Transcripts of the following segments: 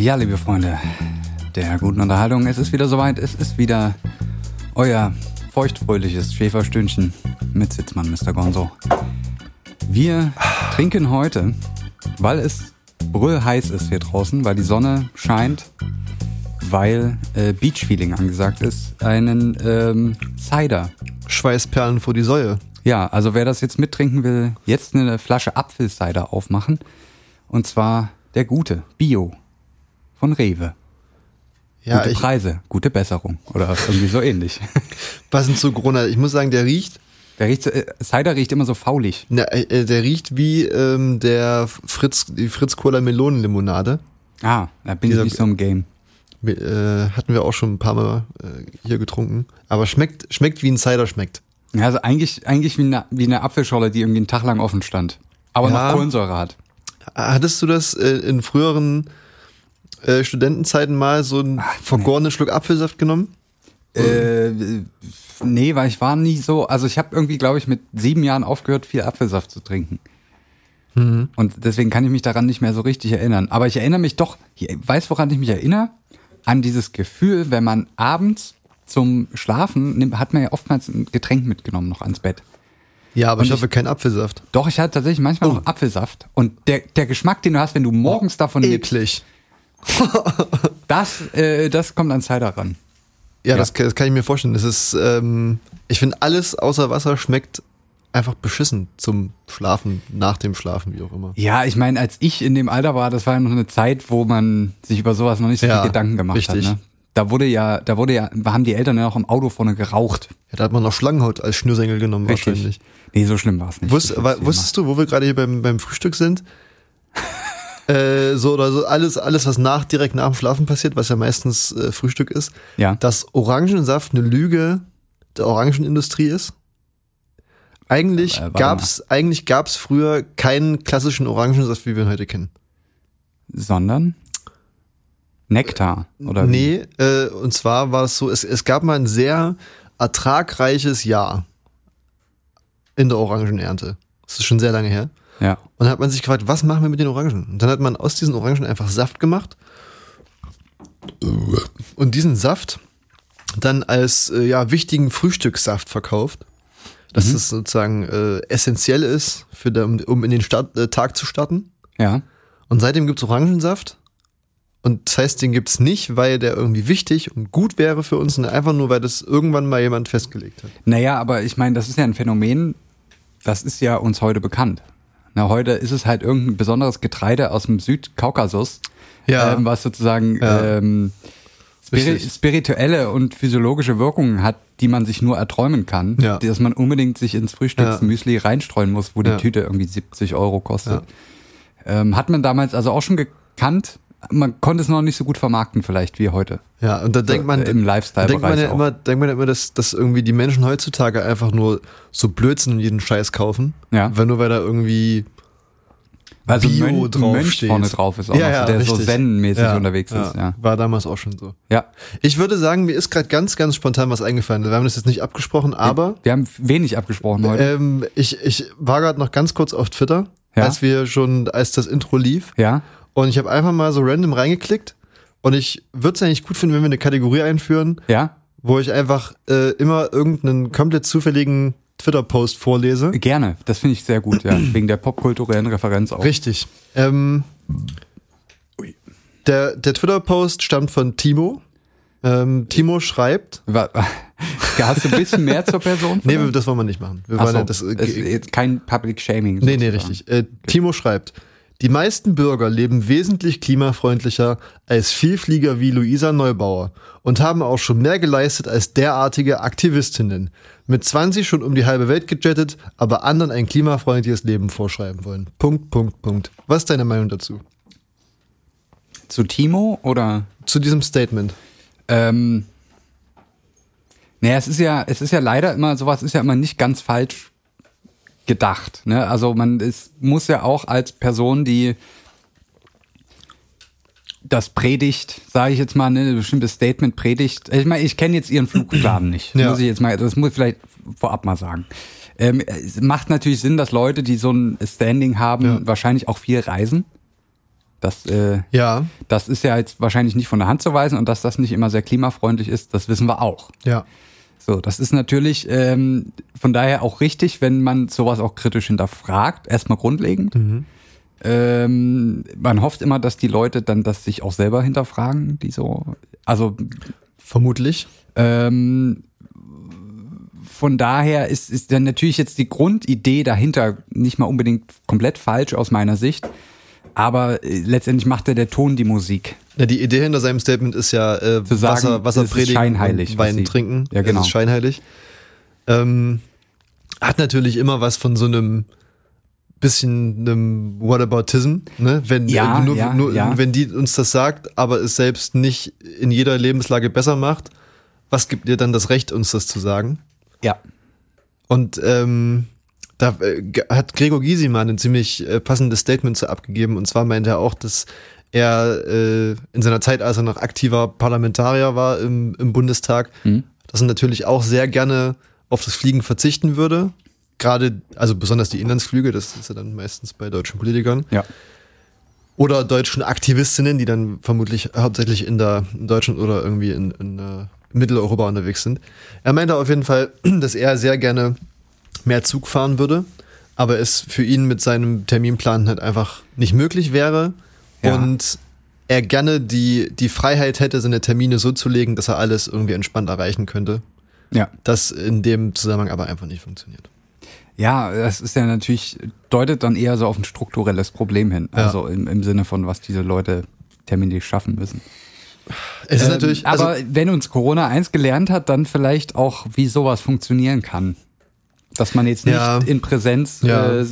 Ja, liebe Freunde der guten Unterhaltung, es ist wieder soweit. Es ist wieder euer feuchtfröhliches Schäferstündchen mit Sitzmann, Mr. Gonzo. Wir trinken heute, weil es brüllheiß ist hier draußen, weil die Sonne scheint, weil äh, Beach-Feeling angesagt ist, einen ähm, Cider. Schweißperlen vor die Säue. Ja, also wer das jetzt mittrinken will, jetzt eine Flasche Apfelcider aufmachen. Und zwar der gute, Bio, von Rewe. Ja, gute ich, Preise, gute Besserung oder irgendwie so ähnlich. passend zu Corona, ich muss sagen, der riecht, Der riecht, äh, Cider riecht immer so faulig. na, äh, der riecht wie ähm, der Fritz, die Fritz Cola Melonenlimonade. Ah, da bin Dieser- ich nicht so im Game. Äh, hatten wir auch schon ein paar Mal äh, hier getrunken. Aber schmeckt, schmeckt wie ein Cider schmeckt. Ja, also eigentlich, eigentlich wie eine, wie eine Apfelscholle, die irgendwie einen Tag lang offen stand. Aber Ja. noch Kohlensäure hat. Hattest du das äh, in früheren äh, Studentenzeiten mal so einen vergorenen Schluck Apfelsaft genommen? Äh, nee, weil ich war nie so, also ich habe irgendwie, glaube ich, mit sieben Jahren aufgehört, viel Apfelsaft zu trinken. Und deswegen kann ich mich daran nicht mehr so richtig erinnern. Aber ich erinnere mich doch, ich weiß, woran ich mich erinnere? An dieses Gefühl, wenn man abends zum Schlafen nimmt, hat man ja oftmals ein Getränk mitgenommen noch ans Bett. Ja, aber Und ich ich- hoffe kein Apfelsaft. Doch, ich hatte tatsächlich manchmal Oh. noch Apfelsaft. Und der, der Geschmack, den du hast, wenn du morgens davon nimmst, Eklig. das, äh, das kommt an Cider ran. Ja, Ja. Das, kann- das kann ich mir vorstellen. Das ist, ähm, ich finde, alles außer Wasser schmeckt einfach beschissen zum Schlafen, nach dem Schlafen, wie auch immer. Ja, ich meine, als ich in dem Alter war, das war ja noch eine Zeit, wo man sich über sowas noch nicht so Ja, viel Gedanken gemacht richtig. hat. Ne? Da wurde ja, da wurde ja, haben die Eltern ja noch im Auto vorne geraucht. Ja, da hat man noch Schlangenhaut als Schnürsenkel genommen, wahrscheinlich. Nee, so schlimm war es nicht. Wusst, wusstest du, wo wir gerade hier beim, beim Frühstück sind? Äh, so oder so, alles, alles, was nach, direkt nach dem Schlafen passiert, was ja meistens äh, Frühstück ist, Ja. dass Orangensaft eine Lüge der Orangenindustrie ist. Eigentlich Äh, gab's, eigentlich gab's früher keinen klassischen Orangensaft, wie wir ihn heute kennen. Sondern Nektar, oder? wie? nee, äh, und zwar war es so, es, es gab mal ein sehr ertragreiches Jahr in der Orangenernte. Das ist schon sehr lange her. Ja. Und dann hat man sich gefragt, was machen wir mit den Orangen? Und dann hat man aus diesen Orangen einfach Saft gemacht. Und diesen Saft dann als äh, ja, wichtigen Frühstückssaft verkauft. Dass es sozusagen äh, essentiell ist, für der, um, um in den Start, äh, Tag zu starten. Ja. Und seitdem gibt's Orangensaft. Und das heißt, den gibt's nicht, weil der irgendwie wichtig und gut wäre für uns, sondern einfach nur, weil das irgendwann mal jemand festgelegt hat. Naja, aber ich meine, das ist ja ein Phänomen, das ist ja uns heute bekannt. Na, heute ist es halt irgendein besonderes Getreide aus dem Südkaukasus, Ja. ähm, was sozusagen Ja. ähm, spiri spirituelle und physiologische Wirkungen hat, die man sich nur erträumen kann, Ja. dass man unbedingt sich ins Frühstücksmüsli reinstreuen muss, wo die. Tüte irgendwie 70 Euro kostet. Ähm, hat man damals also auch schon gekannt, man konnte es noch nicht so gut vermarkten vielleicht wie heute. Ja, und da denkt man, äh, im Lifestyle-Bereich denkt man ja auch. immer, denkt man ja immer, dass, dass irgendwie die Menschen heutzutage einfach nur so Blödsinn und jeden Scheiß kaufen. Ja. Weil nur weil da irgendwie Weil so Bio Mönch, ein Mönch draufsteht. vorne drauf ist auch noch, so, der so richtig. zen-mäßig Ja, unterwegs ja. ist. Ja. War damals auch schon so. ja. Ich würde sagen, mir ist gerade ganz, ganz spontan was eingefallen. Wir haben das jetzt nicht abgesprochen, aber Wir haben wenig abgesprochen heute. ähm, ich, ich war gerade noch ganz kurz auf Twitter, Ja. als wir schon, als das Intro lief. ja. Und ich habe einfach mal so random reingeklickt. Und ich würde es eigentlich gut finden, wenn wir eine Kategorie einführen, Ja. wo ich einfach äh, immer irgendeinen komplett zufälligen Twitter-Post vorlese. Gerne. Das finde ich sehr gut, ja. Wegen der popkulturellen Referenz auch. Richtig. Ähm, der der Twitter-Post stammt von Timo. Ähm, Timo schreibt. Hast du ein bisschen mehr zur Person? Nee, das wollen wir nicht machen. Wir wollen so, ja das, äh, kein Public Shaming. nee, nee, richtig. Äh, Timo schreibt. Die meisten Bürger leben wesentlich klimafreundlicher als Vielflieger wie Luisa Neubauer und haben auch schon mehr geleistet als derartige Aktivistinnen. Mit 20 schon um die halbe Welt gejettet, aber anderen ein klimafreundliches Leben vorschreiben wollen. Punkt, Punkt, Punkt. Was ist deine Meinung dazu? Zu Timo oder? Zu diesem Statement. Ähm, naja, es ist ja, es ist ja leider immer, sowas ist ja immer nicht ganz falsch gedacht. Ne? Also man ist, muss ja auch als Person, die das predigt, sage ich jetzt mal, ne, ein bestimmtes Statement predigt. Ich meine, ich kenne jetzt ihren Flugplan nicht. Ja. Muss ich jetzt mal, das muss ich vielleicht vorab mal sagen. Ähm, es macht natürlich Sinn, dass Leute, die so ein Standing haben, Ja. wahrscheinlich auch viel reisen. Das, äh, Ja, das ist ja jetzt wahrscheinlich nicht von der Hand zu weisen und dass das nicht immer sehr klimafreundlich ist, das wissen wir auch. ja. So, das ist natürlich ähm, von daher auch richtig, wenn man sowas auch kritisch hinterfragt, erstmal grundlegend. Ähm, man hofft immer, dass die Leute dann das sich auch selber hinterfragen, die so, also Vermutlich. ähm, von daher ist, ist dann natürlich jetzt die Grundidee dahinter nicht mal unbedingt komplett falsch aus meiner Sicht. Aber äh, letztendlich macht ja der Ton die Musik. Ja, die Idee hinter seinem Statement ist ja äh, Zu sagen, Wasser, Wasser predigen scheinheilig, Wein sie- trinken. Ja, genau. Es ist scheinheilig. Ähm, hat natürlich immer was von so einem bisschen einem Whataboutism, ne? Wenn, Ja, äh, nur, ja, nur, ja. wenn die uns das sagt, aber es selbst nicht in jeder Lebenslage besser macht, was gibt ihr dann das Recht, uns das zu sagen? Ja. Und ähm, da äh, hat Gregor Gysimann ein ziemlich äh, passendes Statement zu abgegeben. Und zwar meinte er auch, dass er äh, in seiner Zeit, als er noch aktiver Parlamentarier war im, im Bundestag, dass er natürlich auch sehr gerne auf das Fliegen verzichten würde. Gerade, also besonders die Inlandsflüge, das ist ja dann meistens bei deutschen Politikern. Ja. Oder deutschen Aktivistinnen, die dann vermutlich hauptsächlich in, der, in Deutschland oder irgendwie in, in äh, Mitteleuropa unterwegs sind. Er meinte auf jeden Fall, dass er sehr gerne mehr Zug fahren würde, aber es für ihn mit seinem Terminplan halt einfach nicht möglich wäre Ja. und er gerne die, die Freiheit hätte, seine Termine so zu legen, dass er alles irgendwie entspannt erreichen könnte. Ja. Das in dem Zusammenhang aber einfach nicht funktioniert. Ja, das ist ja natürlich, deutet dann eher so auf ein strukturelles Problem hin. Ja. Also im, im Sinne von, was diese Leute terminlich schaffen müssen. Es ist Ähm, natürlich, aber also, wenn uns Corona eins gelernt hat, dann vielleicht auch, wie sowas funktionieren kann. Dass man jetzt nicht Ja. in Präsenz Ja. äh,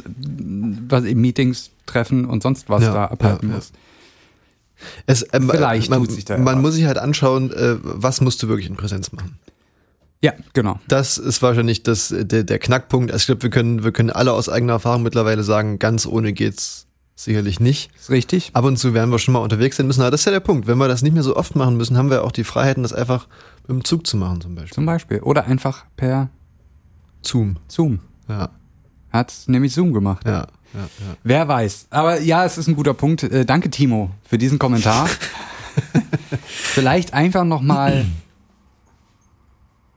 was in Meetings treffen und sonst was Ja, da abhalten muss. es, ähm, vielleicht man, tut sich da man was. muss sich halt anschauen, äh, was musst du wirklich in Präsenz machen. Ja, genau. Das ist wahrscheinlich das, der, der Knackpunkt. Also ich glaube, wir können, wir können alle aus eigener Erfahrung mittlerweile sagen, ganz ohne geht's sicherlich nicht. Ist richtig. Ab und zu werden wir schon mal unterwegs sein müssen. Aber das ist ja der Punkt. Wenn wir das nicht mehr so oft machen müssen, haben wir auch die Freiheiten, das einfach mit dem Zug zu machen, zum Beispiel. Zum Beispiel. Oder einfach per Zoom. Zoom. Ja, Hat's nämlich Zoom gemacht. ja, ja, ja. Wer weiß. Aber ja, es ist ein guter Punkt. Äh, danke, Timo, für diesen Kommentar. Vielleicht einfach nochmal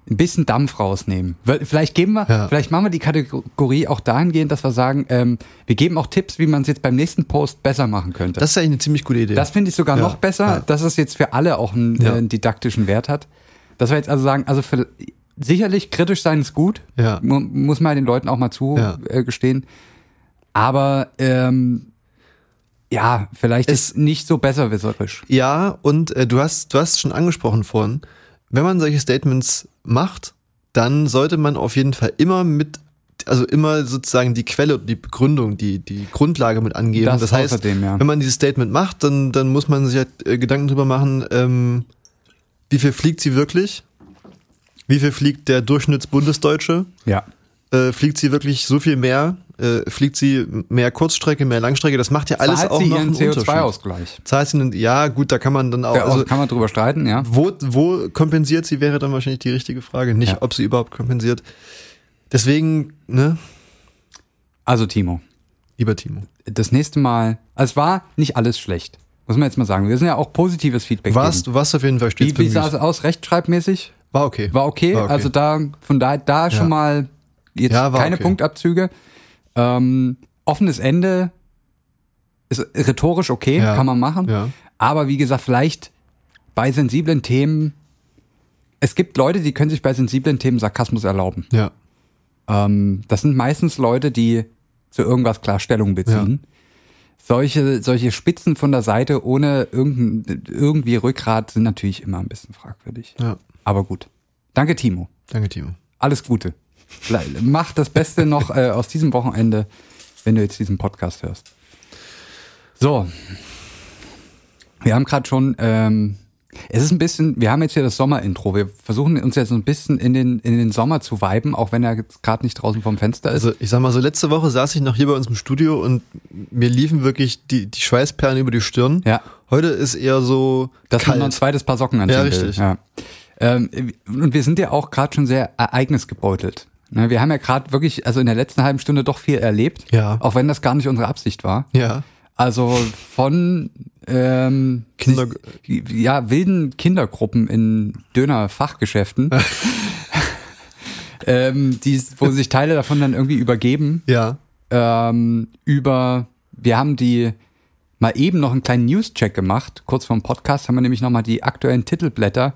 ein bisschen Dampf rausnehmen. Vielleicht geben wir, Ja. vielleicht machen wir die Kategorie auch dahingehend, dass wir sagen, ähm, wir geben auch Tipps, wie man es jetzt beim nächsten Post besser machen könnte. Das ist eigentlich eine ziemlich gute Idee. Das finde ich sogar Ja, noch besser, ja. dass es jetzt für alle auch einen, äh, einen didaktischen Wert hat. Dass wir jetzt also sagen, also für, sicherlich kritisch sein ist gut, Ja. Mu- muss man den Leuten auch mal Ja. zugestehen. Aber ähm, ja, vielleicht Es- ist nicht so besserwisserisch. Ja, und äh, du hast, du hast schon angesprochen vorhin, wenn man solche Statements macht, dann sollte man auf jeden Fall immer mit, also immer sozusagen die Quelle und die Begründung, die, die Grundlage mit angeben. Das Das, heißt, außerdem, ja. wenn man dieses Statement macht, dann, dann muss man sich halt äh, Gedanken drüber machen, ähm, wie viel fliegt sie wirklich? Wie viel fliegt der Durchschnittsbundesdeutsche? Ja. Äh, fliegt sie wirklich so viel mehr? Äh, fliegt sie mehr Kurzstrecke, mehr Langstrecke? Das macht ja alles Zahlt auch sie noch ihren einen Unterschied. CO2-Ausgleich. Zahlt sie einen, ja, gut, da kann man dann auch, Da also, kann man drüber streiten, ja. wo, wo kompensiert sie, wäre dann wahrscheinlich die richtige Frage. Nicht, Ja. ob sie überhaupt kompensiert. Deswegen, ne, Also Timo, lieber Timo. das nächste Mal, also es war nicht alles schlecht, muss man jetzt mal sagen. Wir sind ja auch positives Feedback Warst, geben. du warst auf jeden Fall stets Wie, wie sah es aus, rechtschreibmäßig? War okay. War okay, War okay. also da, von da, da schon Ja. mal jetzt Ja, keine okay. Punktabzüge. Ähm, offenes Ende ist rhetorisch okay, Ja. kann man machen. Ja. Aber wie gesagt, vielleicht bei sensiblen Themen, es gibt Leute, die können sich bei sensiblen Themen Sarkasmus erlauben. Ja. Ähm, das sind meistens Leute, die zu irgendwas klar Stellung beziehen. Solche, solche Spitzen von der Seite ohne irgendein, irgendwie Rückgrat sind natürlich immer ein bisschen fragwürdig. Ja. Aber gut. Danke, Timo. Danke, Timo. Alles Gute. Mach das Beste noch äh, aus diesem Wochenende, wenn du jetzt diesen Podcast hörst. So. Wir haben gerade schon, ähm, es ist ein bisschen, wir haben jetzt hier das Sommerintro. Wir versuchen uns jetzt so ein bisschen in den, in den Sommer zu viben, auch wenn er jetzt gerade nicht draußen vom Fenster ist. Also ich sag mal so, letzte Woche saß ich noch hier bei uns im Studio und mir liefen wirklich die, die Schweißperlen über die Stirn. Ja. Heute ist eher so Dass man noch ein kalt. zweites Paar Socken anziehen Ja, richtig. Ja. Ähm, und wir sind ja auch gerade schon sehr ereignisgebeutelt. Ne, Wir haben ja gerade wirklich, also in der letzten halben Stunde doch viel erlebt. Ja. Auch wenn das gar nicht unsere Absicht war. Ja. Also von ähm, Kinder- sich- ja, wilden Kindergruppen in Döner-Fachgeschäften, ähm, die, wo sich Teile davon dann irgendwie übergeben, Ja. ähm, über, wir haben die mal eben noch einen kleinen News-Check gemacht. Kurz vor dem Podcast haben wir nämlich nochmal die aktuellen Titelblätter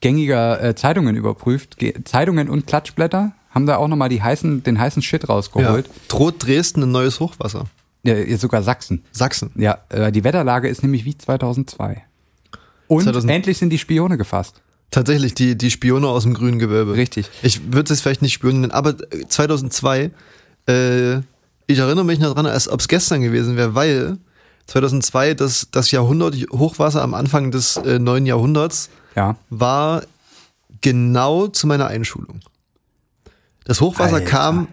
gängiger äh, Zeitungen überprüft. Ge Zeitungen und Klatschblätter haben da auch nochmal heißen, den heißen Shit ja. rausgeholt. Droht Dresden ein neues Hochwasser? Ja. sogar Sachsen. Sachsen. Ja, äh, die Wetterlage ist nämlich wie 2002. Und 2000 endlich sind die Spione gefasst. Tatsächlich, die, die Spione aus dem grünen Gewölbe. Richtig. Ich würde es vielleicht nicht Spione nennen, aber 2002, äh, ich erinnere mich noch dran, als ob es gestern gewesen wäre, weil 2002 das, das Jahrhundert Hochwasser am Anfang des äh, neuen Jahrhunderts Ja. war genau zu meiner Einschulung. Das Hochwasser Alter. kam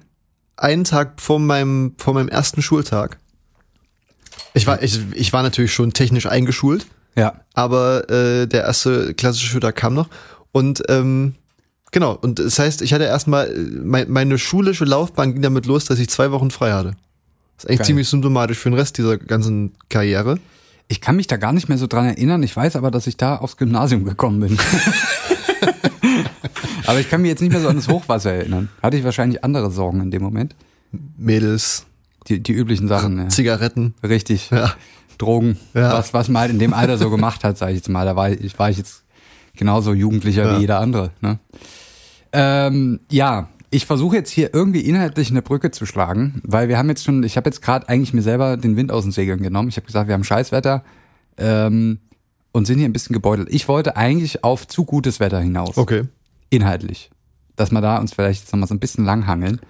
einen Tag vor meinem, vor meinem ersten Schultag. Ich war, ich, ich war natürlich schon technisch eingeschult, Ja. aber äh, der erste klassische Schultag kam noch. Und ähm, genau, und das heißt, ich hatte erstmal, äh, mein, meine schulische Laufbahn ging damit los, dass ich zwei Wochen frei hatte. Das ist eigentlich Geil. ziemlich symptomatisch für den Rest dieser ganzen Karriere. Ich kann mich da gar nicht mehr so dran erinnern. Ich weiß aber, dass ich da aufs Gymnasium gekommen bin. aber ich kann mich jetzt nicht mehr so an das Hochwasser erinnern. Hatte ich wahrscheinlich andere Sorgen in dem Moment. Mädels, Die, die üblichen Sachen. Ja. Zigaretten. Richtig. Ja. Drogen. Ja. Was, was man halt in dem Alter so gemacht hat, sage ich jetzt mal. Da war ich, war ich jetzt genauso Jugendlicher wie jeder andere. Ne? Ähm, ja, ich versuche jetzt hier irgendwie inhaltlich eine Brücke zu schlagen, weil wir haben jetzt schon, ich habe jetzt gerade eigentlich mir selber den Wind aus den Segeln genommen. Ich habe gesagt, wir haben Scheißwetter ähm, und sind hier ein bisschen gebeutelt. Ich wollte eigentlich auf zu gutes Wetter hinaus Okay. inhaltlich. Dass wir da uns vielleicht jetzt nochmal so ein bisschen langhangeln.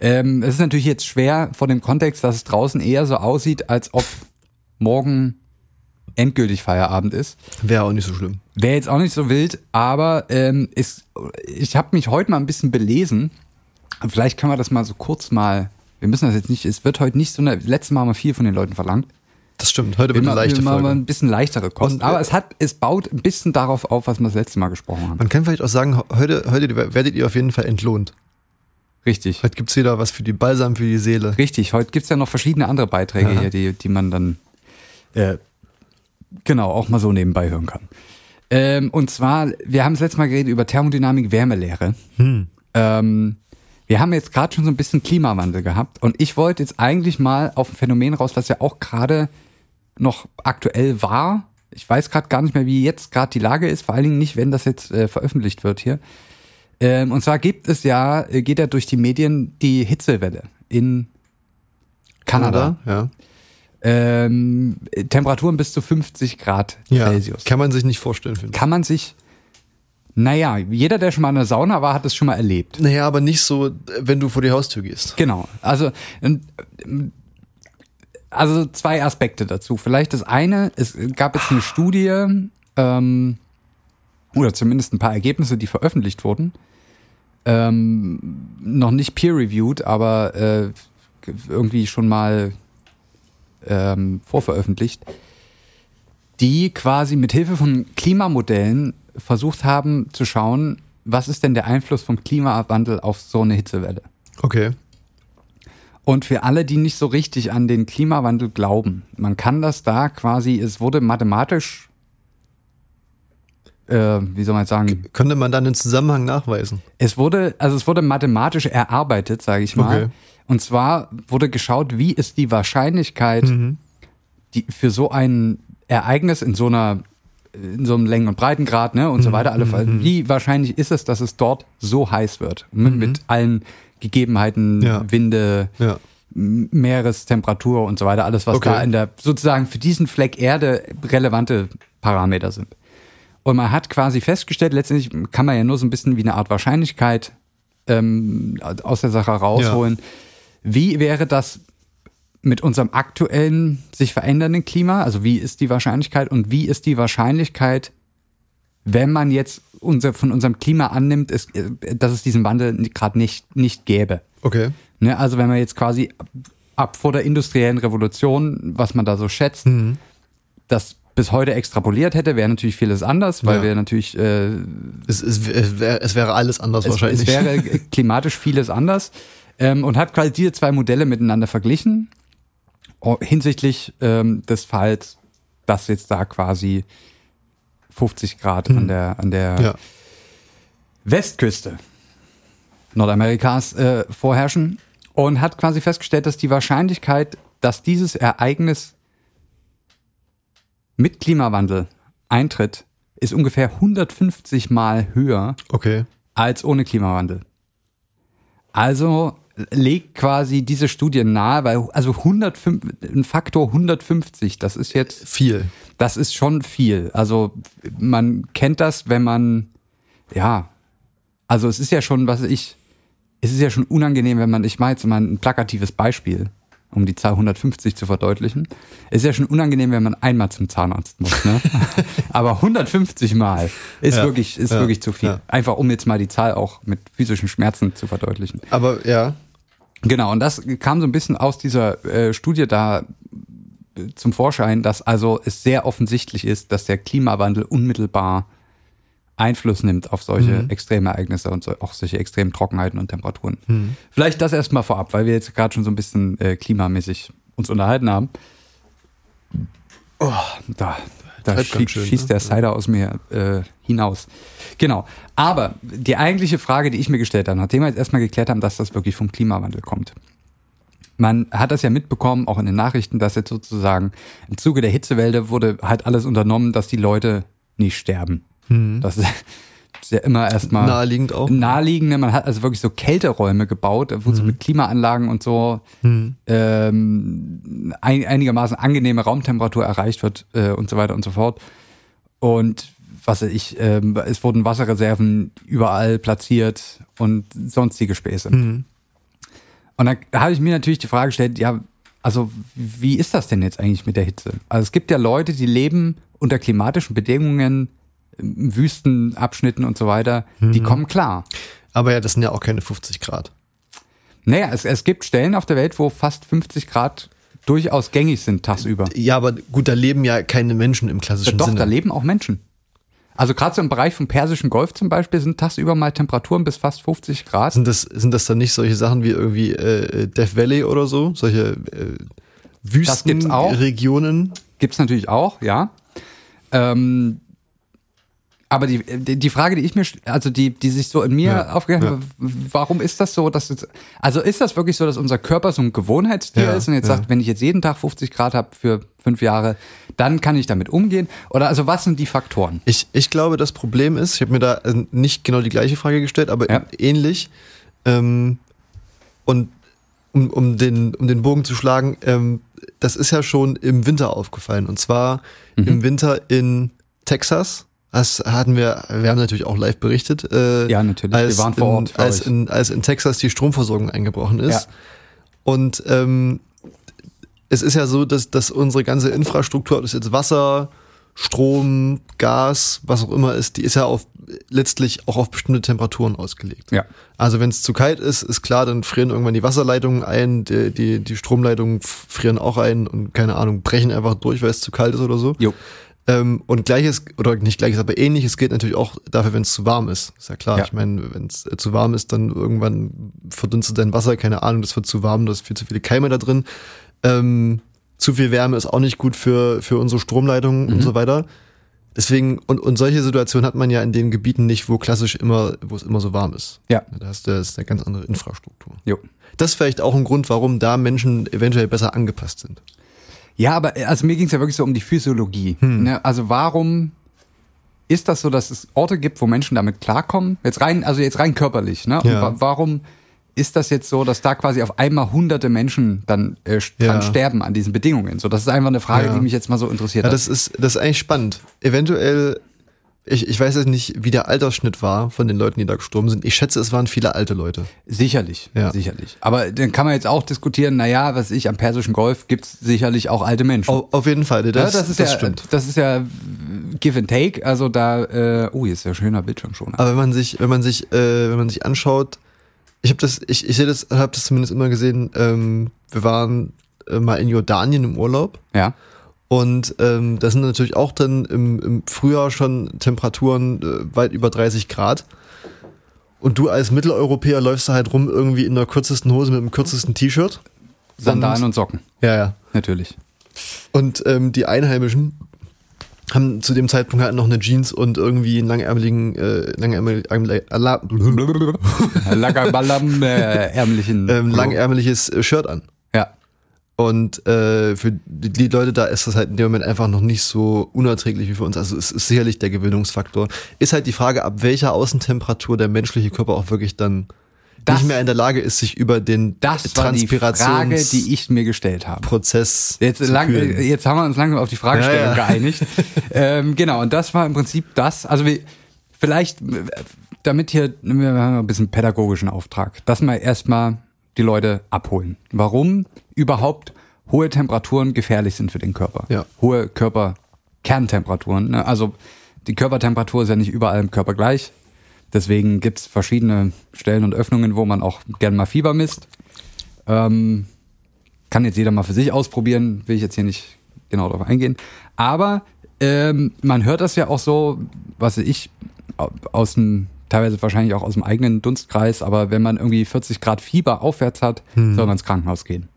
Ähm, es ist natürlich jetzt schwer vor dem Kontext, dass es draußen eher so aussieht, als ob morgen endgültig Feierabend ist. Wäre auch nicht so schlimm. Wäre jetzt auch nicht so wild, aber ähm, ist, ich habe mich heute mal ein bisschen belesen. Vielleicht können wir das mal so kurz mal. Wir müssen das jetzt nicht. Es wird heute nicht so eine. Letztes Mal haben wir viel von den Leuten verlangt. Das stimmt. Heute wird Wir eine leichte mal, mal Folge. ein bisschen leichtere Kosten. Und, äh, aber es hat, es baut ein bisschen darauf auf, was wir das letzte Mal gesprochen haben. Man kann vielleicht auch sagen, heute, heute werdet ihr auf jeden Fall entlohnt. Richtig. Heute gibt's wieder was für die Balsam für die Seele. Richtig, heute gibt's ja noch verschiedene andere Beiträge Ja. hier, die, die man dann äh, genau auch mal so nebenbei hören kann. Ähm, und zwar, wir haben das letzte Mal geredet über Thermodynamik, Wärmelehre. Ähm, wir haben jetzt gerade schon so ein bisschen Klimawandel gehabt und ich wollte jetzt eigentlich mal auf ein Phänomen raus, was ja auch gerade noch aktuell war. Ich weiß gerade gar nicht mehr, wie jetzt gerade die Lage ist, vor allen Dingen nicht, wenn das jetzt äh, veröffentlicht wird hier. Ähm, und zwar gibt es ja, äh, geht ja durch die Medien die Hitzewelle in Kanada. Ja. Ähm, Temperaturen bis zu 50 Grad ja. Celsius. Kann man sich nicht vorstellen, finde ich. Kann man sich, naja, jeder, der schon mal in der Sauna war, hat es schon mal erlebt. Naja, aber nicht so, wenn du vor die Haustür gehst. Genau. Also, ähm, also zwei Aspekte dazu. Vielleicht das eine, es gab jetzt eine Studie, ähm, oder zumindest ein paar Ergebnisse, die veröffentlicht wurden. Ähm, noch nicht peer-reviewed, aber äh, irgendwie schon mal ähm, vorveröffentlicht, die quasi mit Hilfe von Klimamodellen versucht haben zu schauen, was ist denn der Einfluss vom Klimawandel auf so eine Hitzewelle. Okay. Und für alle, die nicht so richtig an den Klimawandel glauben, man kann das da quasi, es wurde mathematisch, äh, wie soll man jetzt sagen, Könnte man dann einen Zusammenhang nachweisen? es wurde, also es wurde mathematisch erarbeitet, sage ich mal. Okay. Und zwar wurde geschaut, wie ist die Wahrscheinlichkeit, die für so ein Ereignis in so einer in so einem Längen- und Breitengrad, ne, und so weiter, alle, wie wahrscheinlich ist es, dass es dort so heiß wird? Mit, mit allen Gegebenheiten, Ja. Winde, Ja. Meerestemperatur und so weiter, alles, was Okay. da in der, sozusagen für diesen Fleck Erde relevante Parameter sind. Und man hat quasi festgestellt, letztendlich kann man ja nur so ein bisschen wie eine Art Wahrscheinlichkeit ähm, aus der Sache rausholen. Wie wäre das mit unserem aktuellen sich verändernden Klima? Also wie ist die Wahrscheinlichkeit und wie ist die Wahrscheinlichkeit, wenn man jetzt unser, von unserem Klima annimmt, es, äh, dass es diesen Wandel gerade nicht, nicht gäbe? Okay. Ne, also wenn man jetzt quasi ab, vor der industriellen Revolution, was man da so schätzt, das bis heute extrapoliert hätte, wäre natürlich vieles anders, weil Ja. wir natürlich äh, Es, es, es, wär, es wäre alles anders es, wahrscheinlich. es wäre klimatisch vieles anders ähm, und hat quasi diese zwei Modelle miteinander verglichen hinsichtlich ähm, des Falls, dass jetzt da quasi 50 Grad an der, an der Ja. Westküste Nordamerikas äh, vorherrschen und hat quasi festgestellt, dass die Wahrscheinlichkeit, dass dieses Ereignis mit Klimawandel eintritt, ist ungefähr 150 Mal höher Okay. als ohne Klimawandel. Also legt quasi diese Studie nahe, weil also 105, ein Faktor 150, das ist jetzt Viel. das ist schon viel. Also man kennt das, wenn man, ja, also es ist ja schon, was ich, es ist ja schon unangenehm, wenn man, ich mache jetzt mal ein plakatives Beispiel, um die Zahl 150 zu verdeutlichen. Es ist ja schon unangenehm, wenn man einmal zum Zahnarzt muss, ne? Aber 150 Mal ist Ja, wirklich, ist ja, wirklich zu viel. ja. Einfach um jetzt mal die Zahl auch mit physischen Schmerzen zu verdeutlichen. Aber ja. Genau, und das kam so ein bisschen aus dieser äh, Studie da äh, zum Vorschein, dass also es sehr offensichtlich ist, dass der Klimawandel unmittelbar Einfluss nimmt auf solche extreme Ereignisse und so, auch solche extremen Trockenheiten und Temperaturen. Vielleicht das erstmal vorab, weil wir jetzt gerade schon so ein bisschen äh, klimamäßig uns unterhalten haben. Oh, da, da schie schön, schießt ne? der Cider aus mir äh, hinaus. Genau. Aber die eigentliche Frage, die ich mir gestellt habe, nachdem wir jetzt erstmal geklärt haben, dass das wirklich vom Klimawandel kommt. Man hat das ja mitbekommen, auch in den Nachrichten, dass jetzt sozusagen im Zuge der Hitzewelle wurde halt alles unternommen, dass die Leute nicht sterben. Das ist ja immer erstmal Naheliegend auch. naheliegende. Man hat also wirklich so Kälteräume gebaut, wo so mit Klimaanlagen und so ähm, ein, einigermaßen angenehme Raumtemperatur erreicht wird äh, und so weiter und so fort. Und was weiß ich, ähm, es wurden Wasserreserven überall platziert und sonstige Späße. Und dann habe ich mir natürlich die Frage gestellt, ja, also wie ist das denn jetzt eigentlich mit der Hitze? Also es gibt ja Leute, die leben unter klimatischen Bedingungen, in Wüstenabschnitten und so weiter, die kommen klar. Aber ja, das sind ja auch keine 50 Grad. Naja, es, es gibt Stellen auf der Welt, wo fast 50 Grad durchaus gängig sind tagsüber. Ja, aber gut, da leben ja keine Menschen im klassischen Doch, Sinne. da leben auch Menschen. Also gerade so im Bereich vom Persischen Golf zum Beispiel sind tagsüber mal Temperaturen bis fast 50 Grad. Sind das, sind das dann nicht solche Sachen wie irgendwie äh, Death Valley oder so? Solche äh, Das. Wüstenregionen? Gibt's natürlich auch, ja. Ähm, aber die, die Frage, die ich mir, also die, die sich so in mir Ja, aufgehört ja. hat, warum ist das so, dass jetzt, also ist das wirklich so, dass unser Körper so ein Gewohnheitstier Ja, ist und jetzt ja. sagt, wenn ich jetzt jeden Tag 50 Grad habe für fünf Jahre, dann kann ich damit umgehen? Oder also was sind die Faktoren? Ich, ich glaube, das Problem ist, ich habe mir da äh, nicht genau die gleiche Frage gestellt, aber Ja. ähnlich. Ähm, und um, um, den, um den Bogen zu schlagen, ähm, das ist ja schon im Winter aufgefallen. Und zwar Mhm. im Winter in Texas. Das hatten wir, wir haben natürlich auch live berichtet. Äh, Ja, natürlich. Wir Als, waren vor Ort in, als, in, als in Texas die Stromversorgung eingebrochen ist. Ja. Und ähm, es ist ja so, dass, dass unsere ganze Infrastruktur, ob das jetzt Wasser, Strom, Gas, was auch immer ist, die ist ja auf letztlich auch auf bestimmte Temperaturen ausgelegt. Ja. Also wenn es zu kalt ist, ist klar, dann frieren irgendwann die Wasserleitungen ein, die, die, die Stromleitungen frieren auch ein und keine Ahnung, brechen einfach durch, weil es zu kalt ist oder so. Jo. Ähm, und gleiches, oder nicht gleiches, aber ähnliches gilt natürlich auch dafür, wenn es zu warm ist. Ist ja klar. Ja. Ich meine, wenn es äh, zu warm ist, dann irgendwann verdunstet dein Wasser, keine Ahnung, das wird zu warm, da ist viel zu viele Keime da drin. Ähm, zu viel Wärme ist auch nicht gut für, für unsere Stromleitungen und so weiter. Deswegen, und, und solche Situationen hat man ja in den Gebieten nicht, wo klassisch immer, wo es immer so warm ist. Ja. Da hast du das ist eine ganz andere Infrastruktur. Jo. Das ist vielleicht auch ein Grund, warum da Menschen eventuell besser angepasst sind. Ja, aber äh, also mir ging es ja wirklich so um die Physiologie. Ne? Also warum ist das so, dass es Orte gibt, wo Menschen damit klarkommen? Jetzt rein, also jetzt rein körperlich, ne? Und Ja. wa warum ist das jetzt so, dass da quasi auf einmal hunderte Menschen dann äh, Ja. dran sterben an diesen Bedingungen? So, das ist einfach eine Frage, Ja. die mich jetzt mal so interessiert Ja, hat. das ist, das ist eigentlich spannend. Eventuell, ich, ich weiß jetzt nicht, wie der Altersschnitt war von den Leuten, die da gestorben sind. Ich schätze, es waren viele alte Leute. Sicherlich, Ja. sicherlich. Aber dann kann man jetzt auch diskutieren, naja, was ich am Persischen Golf gibt's sicherlich auch alte Menschen. Auf, auf jeden Fall, das, ja, das ist das ja, stimmt. das ist ja Give and Take. Also da, äh, oh, hier ist ja ein schöner Bildschirm schon. Aber wenn man sich, wenn man sich, äh, wenn man sich anschaut, ich habe das, ich, ich sehe das, habe das zumindest immer gesehen. Ähm, wir waren äh, mal in Jordanien im Urlaub Ja, und ähm, da sind natürlich auch dann im, im Frühjahr schon Temperaturen äh, weit über 30 Grad. Und du als Mitteleuropäer läufst da halt rum irgendwie in der kürzesten Hose mit dem kürzesten T-Shirt Sandalen und Socken, Ja, ja. natürlich. Und ähm, die Einheimischen haben zu dem Zeitpunkt halt noch eine Jeans und irgendwie einen langärmeligen, äh, langärmel, äh, äh, ähm, langärmeliges äh, Shirt an. Und äh, für die, Leute da ist das halt in dem Moment einfach noch nicht so unerträglich wie für uns. Also es ist sicherlich der Gewöhnungsfaktor. Ist halt die Frage, ab welcher Außentemperatur der menschliche Körper auch wirklich dann Das- nicht mehr in der Lage ist, sich über den Das war die Frage, die ich mir gestellt habe. Jetzt, zu lang, kühlen. jetzt haben wir uns langsam auf die Fragestellung Ja, ja. geeinigt. ähm, genau, und das war im Prinzip das. Also wir, vielleicht, äh, damit hier, wir haben ein bisschen pädagogischen Auftrag, dass wir erstmal die Leute abholen. Warum überhaupt hohe Temperaturen gefährlich sind für den Körper. Ja. Hohe Körperkerntemperaturen. Ne? Also die Körpertemperatur ist ja nicht überall im Körper gleich. Deswegen gibt's verschiedene Stellen und Öffnungen, wo man auch gerne mal Fieber misst. Ähm, kann jetzt jeder mal für sich ausprobieren, will ich jetzt hier nicht genau darauf eingehen. Aber ähm, man hört das ja auch so, was ich, au- aus dem, teilweise wahrscheinlich auch aus dem eigenen Dunstkreis, aber wenn man irgendwie 40 Grad Fieber aufwärts hat, soll man ins Krankenhaus gehen.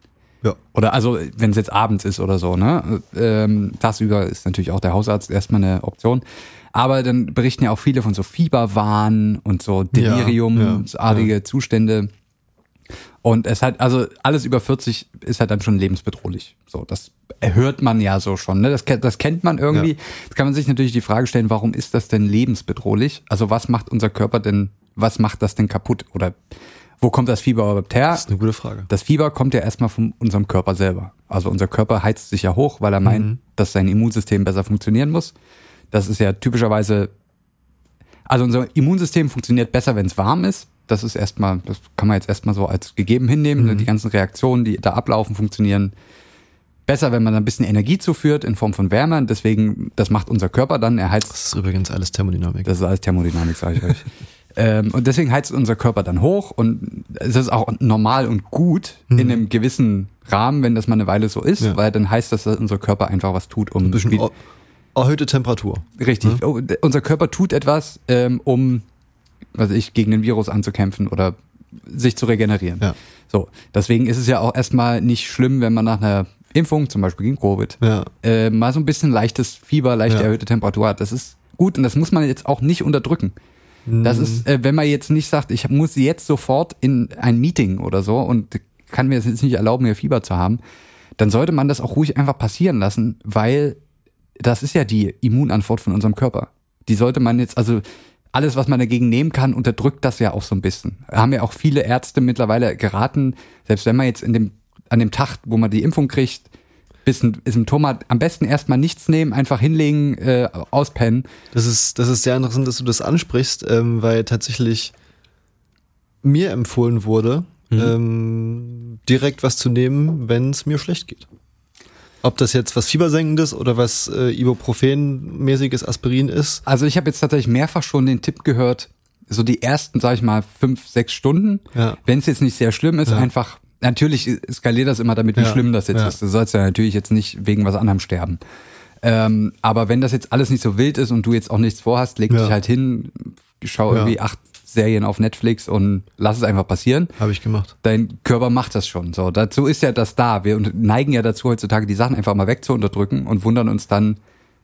Ja. Oder also, wenn es jetzt abends ist oder so, ne? Ähm, tagsüber ist natürlich auch der Hausarzt erstmal eine Option. Aber dann berichten ja auch viele von so Fieberwahn und so Deliriumsartige ja. Zustände. Und es hat, also alles über 40 ist halt dann schon lebensbedrohlich. So, das hört man ja so schon, ne? Das, das kennt man irgendwie. Ja. Jetzt kann man sich natürlich die Frage stellen, warum ist das denn lebensbedrohlich? Also was macht unser Körper denn, was macht das denn kaputt? Oder wo kommt das Fieber überhaupt her? Das ist eine gute Frage. Das Fieber kommt ja erstmal von unserem Körper selber. Also unser Körper heizt sich ja hoch, weil er meint, dass sein Immunsystem besser funktionieren muss. Das ist ja typischerweise, also unser Immunsystem funktioniert besser, wenn es warm ist. Das ist erstmal, das kann man jetzt erstmal so als gegeben hinnehmen. Die ganzen Reaktionen, die da ablaufen, funktionieren besser, wenn man ein bisschen Energie zuführt in Form von Wärme. Und deswegen, das macht unser Körper dann. Er heizt Das ist übrigens alles Thermodynamik. das ist alles Thermodynamik, sage ich euch. ähm, und deswegen heizt unser Körper dann hoch und es ist auch normal und gut in einem gewissen Rahmen, wenn das mal eine Weile so ist, Ja. weil dann heißt das, dass unser Körper einfach was tut, um Ein bisschen er- erhöhte Temperatur. richtig. Oh, d- unser Körper tut etwas, ähm, um, was ich, gegen den Virus anzukämpfen oder sich zu regenerieren. Ja. So, deswegen ist es ja auch erstmal nicht schlimm, wenn man nach einer Impfung, zum Beispiel gegen Covid, Ja. äh, mal so ein bisschen leichtes Fieber, leicht Ja. erhöhte Temperatur hat. Das ist gut und das muss man jetzt auch nicht unterdrücken. Das ist, äh, wenn man jetzt nicht sagt, ich muss jetzt sofort in ein Meeting oder so und kann mir es jetzt nicht erlauben, hier Fieber zu haben, dann sollte man das auch ruhig einfach passieren lassen, weil das ist ja die Immunantwort von unserem Körper. Die sollte man jetzt, also alles, was man dagegen nehmen kann, unterdrückt das ja auch so ein bisschen. Haben ja auch viele Ärzte mittlerweile geraten, selbst wenn man jetzt in dem, an dem Tag, wo man die Impfung kriegt, bisschen Symptome hat, am besten erstmal nichts nehmen, einfach hinlegen, äh, auspennen. Das ist, das ist sehr interessant, dass du das ansprichst, ähm, weil tatsächlich mir empfohlen wurde, Mhm. ähm, direkt was zu nehmen, wenn es mir schlecht geht. Ob das jetzt was Fiebersenkendes oder was äh, Ibuprofen-mäßiges Aspirin ist. Also ich habe jetzt tatsächlich mehrfach schon den Tipp gehört, so die ersten, sag ich mal, fünf, sechs Stunden, Ja. wenn es jetzt nicht sehr schlimm ist, Ja. einfach, natürlich skaliert das immer damit, wie Ja. schlimm das jetzt ist. Du sollst ja natürlich jetzt nicht wegen was anderem sterben. Ähm, aber wenn das jetzt alles nicht so wild ist und du jetzt auch nichts vorhast, leg dich halt hin, schau irgendwie acht Serien auf Netflix und lass es einfach passieren. Habe ich gemacht. Dein Körper macht das schon. So, dazu ist ja das da. Wir neigen ja dazu heutzutage, die Sachen einfach mal wegzuunterdrücken und wundern uns dann,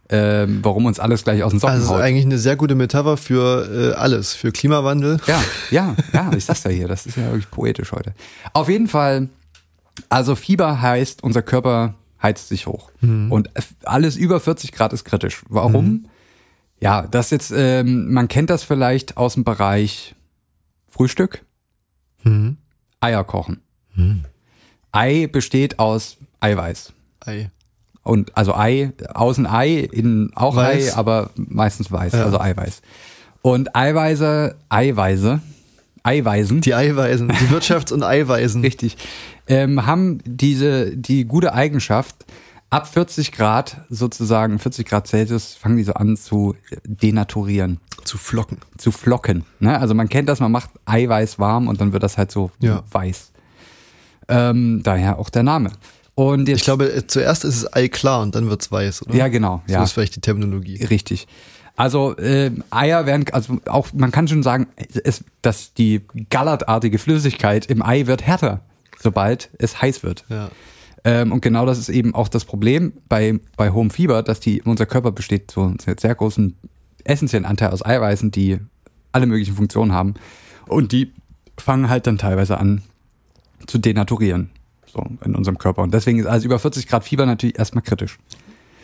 ähm, warum uns alles gleich aus den Socken Also ist eigentlich eine sehr gute Metapher für äh, alles, für Klimawandel. Ja, ja, ja, ich sag's ja hier, das ist ja wirklich poetisch heute. Auf jeden Fall, also Fieber heißt, unser Körper heizt sich hoch. Und alles über 40 Grad ist kritisch. Warum? Ja, das jetzt, ähm, man kennt das vielleicht aus dem Bereich Frühstück, Mhm. Eier kochen. Ei besteht aus Eiweiß. Ei. Und also Ei, außen Ei, innen auch Weiß. Ei, aber meistens weiß, Ja. also Eiweiß. Und Eiweiße, Eiweiße, Eiweißen, Die Eiweisen, die Wirtschafts- und Eiweisen. richtig, ähm, haben diese, die gute Eigenschaft, ab 40 Grad sozusagen, 40 Grad Celsius, fangen die so an zu denaturieren, Zu flocken. zu flocken. Ne? Also man kennt das, man macht Eiweiß warm und dann wird das halt so Ja. weiß. Ähm, daher auch der Name. Und jetzt, Ich glaube, äh, zuerst ist es Ei klar und dann wird's weiß, oder? ja genau, So ja. ist vielleicht die Terminologie. Richtig. Also äh, Eier werden, also auch man kann schon sagen, es, dass die gallertartige Flüssigkeit im Ei wird härter. sobald es heiß wird. Ja. Ähm, und genau das ist eben auch das Problem bei, bei hohem Fieber, dass die, unser Körper besteht so einen sehr großen essentiellen Anteil aus Eiweißen, die alle möglichen Funktionen haben. Und die fangen halt dann teilweise an zu denaturieren. So in unserem Körper. Und deswegen ist also über 40 Grad Fieber natürlich erstmal kritisch.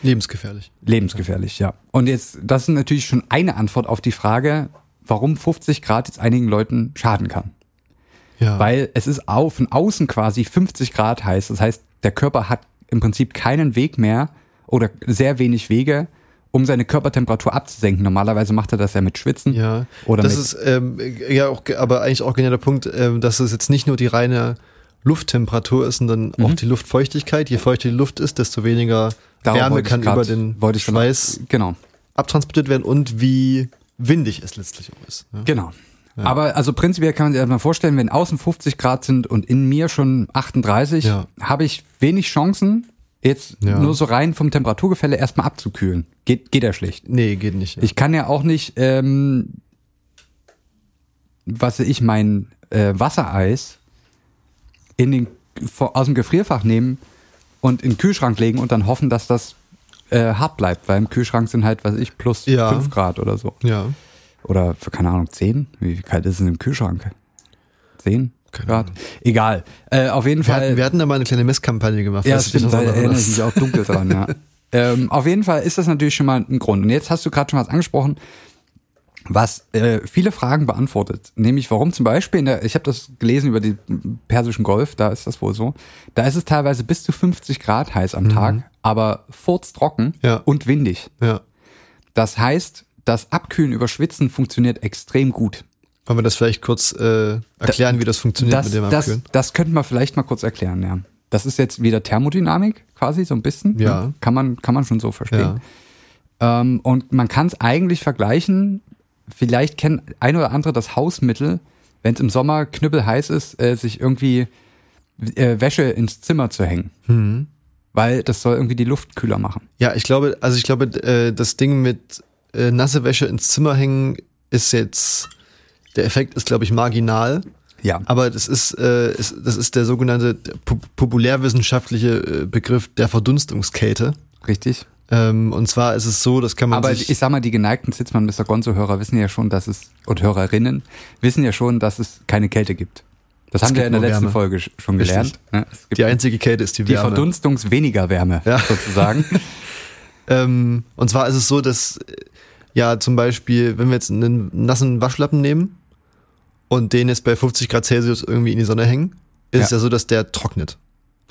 Lebensgefährlich. Lebensgefährlich, ja. Und jetzt, das ist natürlich schon eine Antwort auf die Frage, warum 50 Grad jetzt einigen Leuten schaden kann. Ja. Weil es ist au- von außen quasi 50 Grad heiß. Das heißt, der Körper hat im Prinzip keinen Weg mehr oder sehr wenig Wege, um seine Körpertemperatur abzusenken. Normalerweise macht er das ja mit Schwitzen. Ja, Oder das mit- ist ähm, ja auch, aber eigentlich auch genau der Punkt, ähm, dass es jetzt nicht nur die reine Lufttemperatur ist, sondern auch die Luftfeuchtigkeit. Je feuchter die Luft ist, desto weniger Mhm. Darauf Wärme kann grad- über den Schweiß Genau, abtransportiert werden und wie windig es letztlich auch ist. Ja. genau. Aber also prinzipiell kann man sich erstmal vorstellen, wenn außen 50 Grad sind und in mir schon 38, Ja. habe ich wenig Chancen, jetzt Ja. nur so rein vom Temperaturgefälle erstmal abzukühlen. Geht, geht ja schlecht. Nee, geht nicht. Ich kann ja auch nicht, ähm, was ich, mein äh, Wassereis in den, aus dem Gefrierfach nehmen und in den Kühlschrank legen und dann hoffen, dass das äh, hart bleibt, weil im Kühlschrank sind halt, was weiß ich, plus Ja. 5 Grad oder so. ja. Oder, für, keine Ahnung, 10? Wie kalt ist es im Kühlschrank? 10 Keine Grad? Egal. Äh, auf jeden Wir, Fall. hatten, wir hatten da mal eine kleine Messkampagne gemacht. Ja, stimmt, da erinnere ich mich auch dunkel dran, ja. ähm, auf jeden Fall ist das natürlich schon mal ein Grund. Und jetzt hast du gerade schon was angesprochen, was äh, viele Fragen beantwortet. Nämlich, warum zum Beispiel, in der, ich habe das gelesen über den Persischen Golf, da ist das wohl so, da ist es teilweise bis zu 50 Grad heiß am Tag, aber furztrocken Mhm. Ja. und windig. Ja. Das heißt, das Abkühlen über Schwitzen funktioniert extrem gut. Wollen wir das vielleicht kurz äh, erklären, wie das funktioniert Das, mit dem das, Abkühlen? das könnten wir vielleicht mal kurz erklären, ja. Das ist jetzt wieder Thermodynamik, quasi, so ein bisschen. Ja. ne? Kann man, kann man schon so verstehen. Ja. Ähm, und man kann es eigentlich vergleichen, vielleicht kennen ein oder andere das Hausmittel, wenn es im Sommer knüppelheiß ist, äh, sich irgendwie äh, Wäsche ins Zimmer zu hängen. Mhm. Weil das soll irgendwie die Luft kühler machen. Ja, ich glaube, also ich glaube, äh, das Ding mit äh, nasse Wäsche ins Zimmer hängen ist jetzt, der Effekt ist, glaube ich, marginal. Ja. Aber das ist, äh, ist, das ist der sogenannte po populärwissenschaftliche äh, Begriff der Verdunstungskälte. Richtig. Ähm, und zwar ist es so, das kann man Aber ich sag mal, die geneigten Sitzmann Mr. Gonzo-Hörer wissen ja schon, dass es, und Hörerinnen, wissen ja schon, dass es keine Kälte gibt. Das Es haben wir in der letzten Wärme. Folge sch- schon gelernt. ne? Es gibt die einzige Kälte ist die die Wärme. Verdunstungs-weniger Wärme, Ja. sozusagen. Ähm, und zwar ist es so, dass äh, ja zum Beispiel, wenn wir jetzt einen nassen Waschlappen nehmen und den jetzt bei 50 Grad Celsius irgendwie in die Sonne hängen, ist es Ja. ja so, dass der trocknet.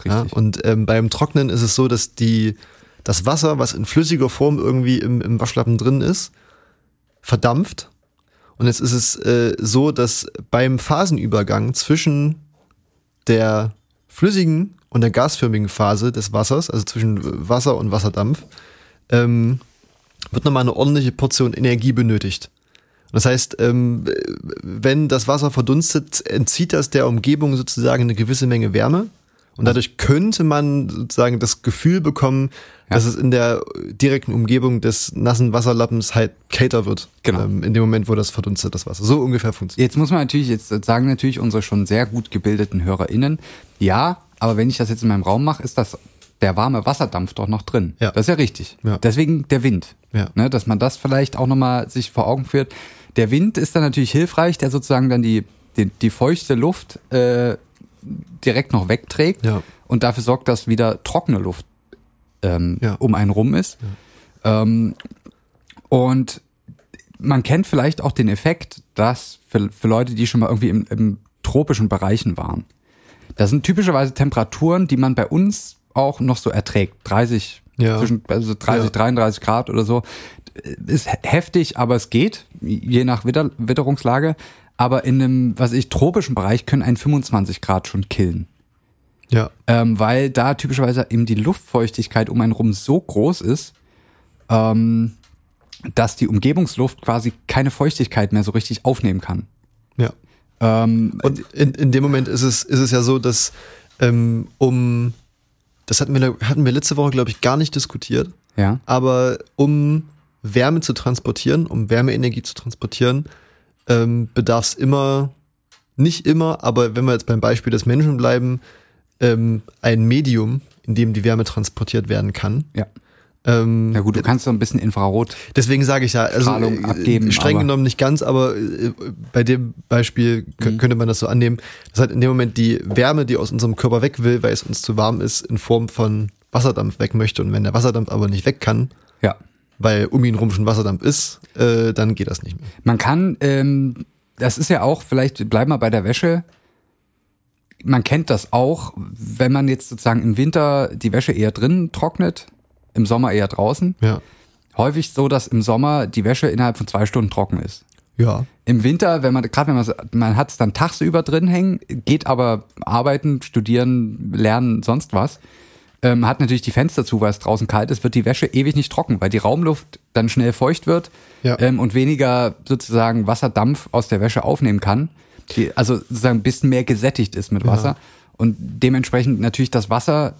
Ja? Richtig. Und ähm, beim Trocknen ist es so, dass die das Wasser, was in flüssiger Form irgendwie im, im Waschlappen drin ist, verdampft. Und jetzt ist es äh, so, dass beim Phasenübergang zwischen der flüssigen und der gasförmigen Phase des Wassers, also zwischen Wasser und Wasserdampf, ähm, wird nochmal eine ordentliche Portion Energie benötigt. Das heißt, ähm, wenn das Wasser verdunstet, entzieht das der Umgebung sozusagen eine gewisse Menge Wärme. Und dadurch könnte man sozusagen das Gefühl bekommen, Ja. dass es in der direkten Umgebung des nassen Wasserlappens halt kälter wird. Genau. Ähm, in dem Moment, wo das verdunstet, das Wasser. So ungefähr funktioniert. Jetzt muss man natürlich, jetzt sagen natürlich unsere schon sehr gut gebildeten HörerInnen, ja, aber wenn ich das jetzt in meinem Raum mache, ist das der warme Wasserdampf doch noch drin. Ja. Das ist ja richtig. Ja. Deswegen der Wind. Ja. Ne, dass man das vielleicht auch nochmal sich vor Augen führt. Der Wind ist dann natürlich hilfreich, der sozusagen dann die, die, die feuchte Luft äh, direkt noch wegträgt Ja. und dafür sorgt, dass wieder trockene Luft ähm, Ja. um einen rum ist. Ähm, und man kennt vielleicht auch den Effekt, dass für, für Leute, die schon mal irgendwie im, im tropischen Bereichen waren, das sind typischerweise Temperaturen, die man bei uns auch noch so erträgt. 30, Ja. zwischen also 30, Ja. 33 Grad oder so. Ist he- heftig, aber es geht, je nach Witter, Witterungslage. Aber in einem, was ich, tropischen Bereich können ein 25 Grad schon killen. Ja. Ähm, weil da typischerweise eben die Luftfeuchtigkeit um einen rum so groß ist, ähm, dass die Umgebungsluft quasi keine Feuchtigkeit mehr so richtig aufnehmen kann. Ja. Ähm, Und in, in dem Moment ist es, ist es ja so, dass ähm, um, das hatten wir, hatten wir letzte Woche, glaube ich, gar nicht diskutiert, ja, aber um Wärme zu transportieren, um Wärmeenergie zu transportieren, ähm, bedarf es immer nicht immer, aber wenn wir jetzt beim Beispiel des Menschen bleiben, ähm, ein Medium, in dem die Wärme transportiert werden kann. Ja. Ähm, Ja gut, du kannst so ein bisschen Infrarot. Deswegen sage ich ja, also Strahlung äh, abgeben, streng genommen nicht ganz, aber äh, bei dem Beispiel Mhm. könnte man das so annehmen, dass halt in dem Moment die Wärme, die aus unserem Körper weg will, weil es uns zu warm ist, in Form von Wasserdampf weg möchte. Und wenn der Wasserdampf aber nicht weg kann, Ja. weil um ihn rum schon Wasserdampf ist, äh, dann geht das nicht mehr. Man kann, ähm, das ist ja auch, vielleicht bleiben wir bei der Wäsche. Man kennt das auch, wenn man jetzt sozusagen im Winter die Wäsche eher drinnen trocknet, im Sommer eher draußen. Ja. Häufig so, dass im Sommer die Wäsche innerhalb von zwei Stunden trocken ist. Ja. Im Winter, wenn man, gerade wenn man, man hat es dann tagsüber drin hängen, geht aber arbeiten, studieren, lernen, sonst was, ähm, hat natürlich die Fenster zu, weil es draußen kalt ist, wird die Wäsche ewig nicht trocken, weil die Raumluft dann schnell feucht wird Ja. ähm, und weniger sozusagen Wasserdampf aus der Wäsche aufnehmen kann. Die, also sozusagen ein bisschen mehr gesättigt ist mit Wasser. Und dementsprechend natürlich das Wasser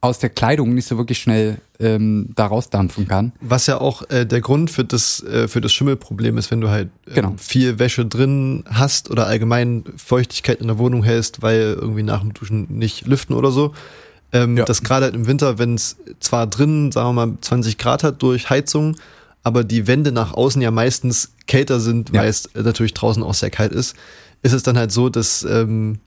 aus der Kleidung nicht so wirklich schnell ähm, da rausdampfen kann. Was ja auch äh, der Grund für das, äh, für das Schimmelproblem ist, wenn du halt äh, Genau. viel Wäsche drin hast oder allgemein Feuchtigkeit in der Wohnung hältst, weil irgendwie nach dem Duschen nicht lüften oder so. Ähm, Ja. Das gerade halt im Winter, wenn es zwar drin, sagen wir mal, 20 Grad hat durch Heizung, aber die Wände nach außen ja meistens kälter sind, Ja. weil es natürlich draußen auch sehr kalt ist, ist es dann halt so, dass ähm,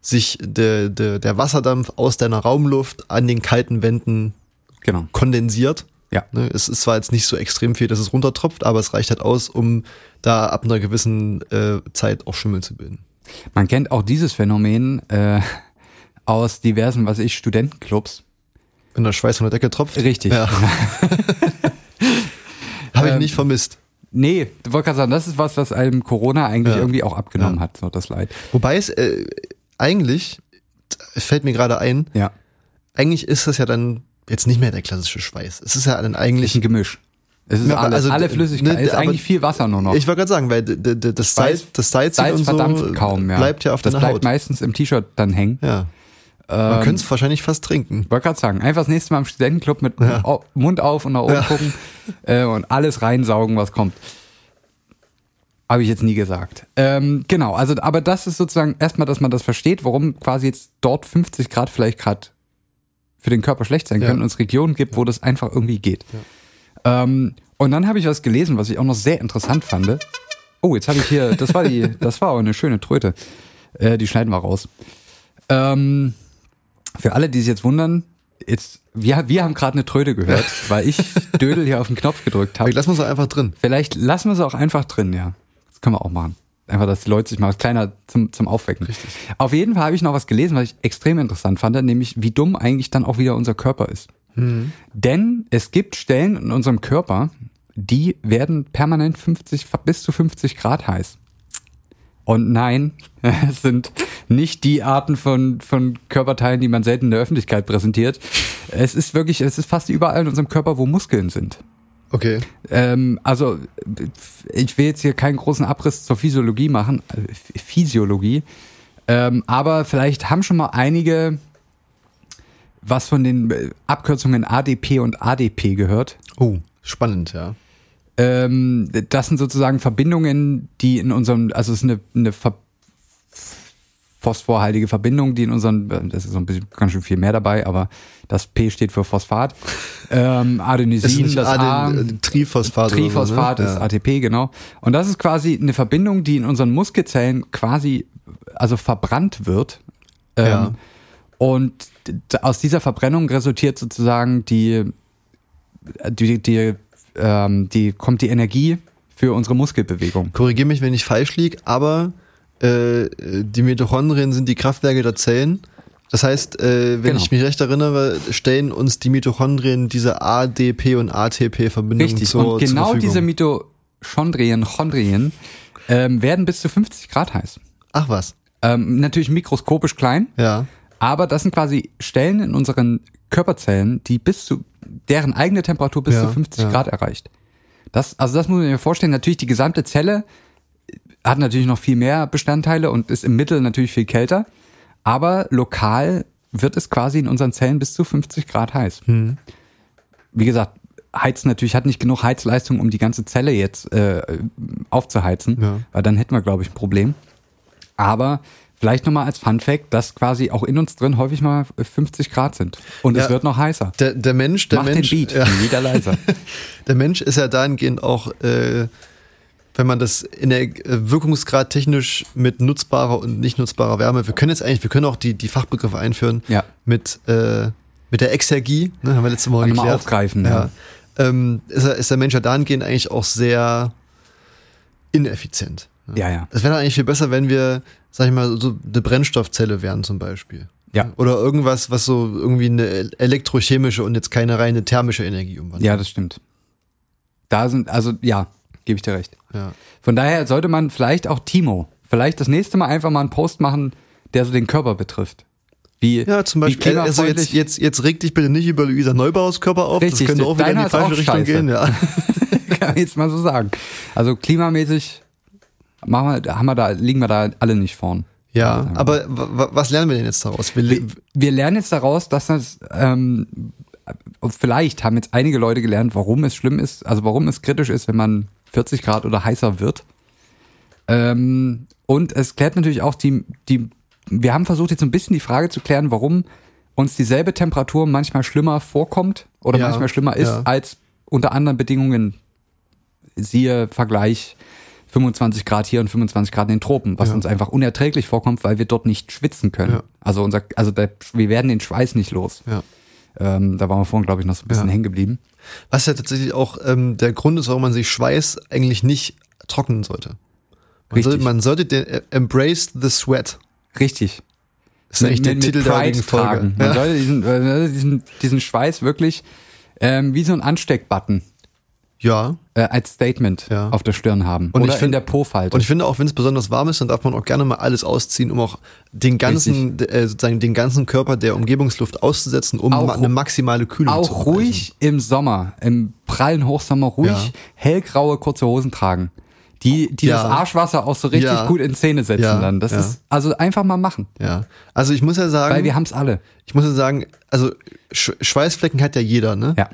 sich der, der, der Wasserdampf aus deiner Raumluft an den kalten Wänden Genau. kondensiert. Ja. Ne, es ist zwar jetzt nicht so extrem viel, dass es runtertropft, aber es reicht halt aus, um da ab einer gewissen äh, Zeit auch Schimmel zu bilden. Man kennt auch dieses Phänomen äh, aus diversen, was ich, Studentenclubs. Wenn der Schweiß von der Decke tropft. Richtig. Ja. Habe ich Ähm, nicht vermisst. Nee, wollte gerade sagen, das ist was, was einem Corona eigentlich Ja. irgendwie auch abgenommen Ja. hat, so das Leid. Wobei es äh, eigentlich, fällt mir gerade ein, Ja, eigentlich ist das ja dann jetzt nicht mehr der klassische Schweiß. Es ist ja dann eigentlich. ein Gemisch. Es ist Ja, alles, also, alle Flüssigkeit, ne, ist eigentlich viel Wasser nur noch. Ich wollte gerade sagen, weil das Salz, das Salz, Salz und so verdampft kaum, ja. bleibt ja auf das deiner bleibt Haut. meistens im T-Shirt dann hängen. Ja. Man Ähm, könnte es wahrscheinlich fast trinken. wollte gerade sagen, einfach das nächste Mal im Studentenclub mit Ja. Mund auf und nach oben Ja. gucken äh, und alles reinsaugen, was kommt. Habe ich jetzt nie gesagt. Ähm, genau, also aber das ist sozusagen erstmal, dass man das versteht, warum quasi jetzt dort 50 Grad vielleicht gerade für den Körper schlecht sein Ja. können und es Regionen gibt, wo das einfach irgendwie geht. Ähm, und dann habe ich was gelesen, was ich auch noch sehr interessant fand. Oh, jetzt habe ich hier, das war die, das war aber eine schöne Tröte. Äh, die schneiden wir raus. Ähm, für alle, die sich jetzt wundern, jetzt, wir, wir haben gerade eine Tröte gehört, weil ich Dödel hier auf den Knopf gedrückt habe. Aber lassen wir es einfach drin. Vielleicht lassen wir es auch einfach drin, ja. Das können wir auch machen. Einfach, dass die Leute sich mal was kleiner zum, zum Aufwecken. Auf jeden Fall habe ich noch was gelesen, was ich extrem interessant fand, nämlich wie dumm eigentlich dann auch wieder unser Körper ist. Denn es gibt Stellen in unserem Körper, die werden permanent 50, bis zu 50 Grad heiß. Und nein, es sind nicht die Arten von, von Körperteilen, die man selten in der Öffentlichkeit präsentiert. Es ist wirklich, es ist fast überall in unserem Körper, wo Muskeln sind. Okay. Ähm, also, ich will jetzt hier keinen großen Abriss zur Physiologie machen, äh, Physiologie, ähm, aber vielleicht haben schon mal einige was von den äh, Abkürzungen ADP und ADP gehört. Oh, spannend, ja. Ähm, das sind sozusagen Verbindungen, die in unserem, also es ist eine, eine Ver phosphorhaltige Verbindung, die in unseren, äh, das ist so ein bisschen ganz schön viel mehr dabei, aber das P steht für Phosphat. Ähm, Adenosin, das A, Aden, äh, Triphosphat. Triphosphat so, ne? ist ja. ATP, genau. Und das ist quasi eine Verbindung, die in unseren Muskelzellen quasi, also verbrannt wird. Ähm, Ja. Und aus dieser Verbrennung resultiert sozusagen die, die, die, ähm, die kommt die Energie für unsere Muskelbewegung. Korrigiere mich, wenn ich falsch liege, aber äh, die Mitochondrien sind die Kraftwerke der Zellen. Das heißt, äh, wenn Genau. ich mich recht erinnere, stellen uns die Mitochondrien diese ADP und ATP-Verbindung Richtig. zur, und genau diese. Mitochondrien, Chondrien, ähm, werden bis zu 50 Grad heiß. Ach was, Ähm, natürlich mikroskopisch klein, ja. Aber das sind quasi Stellen in unseren Körperzellen, die bis zu, deren eigene Temperatur bis Ja, zu 50 ja. Grad erreicht. Das, also das muss man sich vorstellen. Natürlich die gesamte Zelle hat natürlich noch viel mehr Bestandteile und ist im Mittel natürlich viel kälter. Aber lokal wird es quasi in unseren Zellen bis zu 50 Grad heiß. Hm. Wie gesagt, heizen natürlich hat nicht genug Heizleistung, um die ganze Zelle jetzt äh, aufzuheizen, Ja. weil dann hätten wir, glaube ich, ein Problem. Aber vielleicht nochmal als Fun Fact, dass quasi auch in uns drin häufig mal 50 Grad sind. Und Ja. es wird noch heißer. Der, der Mensch, der Mach Mensch, den Beat, ja, wieder leiser. der Mensch ist ja dahingehend auch, äh, wenn man das in der äh, Wirkungsgrad technisch mit nutzbarer und nicht nutzbarer Wärme, wir können jetzt eigentlich, wir können auch die, die Fachbegriffe einführen Ja. mit, äh, mit der Exergie, ne, haben wir letzte Woche man mal geklärt. aufgreifen, Ja. ja. Ähm, ist, ist der Mensch ja dahingehend eigentlich auch sehr ineffizient. ne? Ja, ja. Es wäre eigentlich viel besser, wenn wir, sag ich mal, so eine Brennstoffzelle wären zum Beispiel. Ja. Oder irgendwas, was so irgendwie eine elektrochemische und jetzt keine reine thermische Energie umwandelt. Ja, das stimmt. Da sind, also ja, gebe ich dir recht. Ja. Von daher sollte man vielleicht auch Timo, vielleicht das nächste Mal einfach mal einen Post machen, der so den Körper betrifft. Wie, Ja, zum Beispiel. Also jetzt, jetzt, jetzt reg dich bitte nicht über Luisa Neubaus Körper auf. Richtig, das könnte auch wieder in die falsche Richtung scheiße. gehen. Ja. kann man jetzt mal so sagen. Also klimamäßig machen wir, haben wir da, liegen wir da alle nicht vorn. ja, aber wa- wa- was lernen wir denn jetzt daraus? Wir, le- Wir lernen jetzt daraus, dass das ähm, vielleicht haben jetzt einige Leute gelernt, warum es schlimm ist, also warum es kritisch ist, wenn man 40 Grad oder heißer wird. Ähm, und es klärt natürlich auch die, die, wir haben versucht jetzt ein bisschen die Frage zu klären, warum uns dieselbe Temperatur manchmal schlimmer vorkommt oder Ja, manchmal schlimmer ist ja. als unter anderen Bedingungen. Siehe Vergleich 25 Grad hier und 25 Grad in den Tropen, was Ja. uns einfach unerträglich vorkommt, weil wir dort nicht schwitzen können. Ja. Also unser, also der, wir werden den Schweiß nicht los. Ähm, da waren wir vorhin, glaube ich, noch so ein bisschen Ja. hängen geblieben. Was ja tatsächlich auch ähm, der Grund ist, warum man sich Schweiß eigentlich nicht trocknen sollte. Man, Richtig. sollte, man sollte den äh, Embrace the Sweat. Richtig. Ist eigentlich der Titel der heutigen Folge. tragen. Man Ja. sollte diesen, äh, diesen, diesen Schweiß wirklich ähm, wie so ein Ansteckbutton ja. äh, als Statement Ja. auf der Stirn haben. Und Oder ich find- in der Po-Falte. Und ich finde auch, wenn es besonders warm ist, dann darf man auch gerne mal alles ausziehen, um auch den ganzen, äh, sozusagen den ganzen Körper der Umgebungsluft auszusetzen, um Auch ma eine maximale Kühlung zu Auch ruhig im Sommer, im prallen Hochsommer, ruhig Ja. hellgraue kurze Hosen tragen. Die, die das Arschwasser auch so richtig gut in Szene setzen dann. Das ist also einfach mal machen. Ja. Also ich muss ja sagen, Weil wir haben es alle. ich muss ja sagen, also Sch Schweißflecken hat ja jeder, ne? Ja.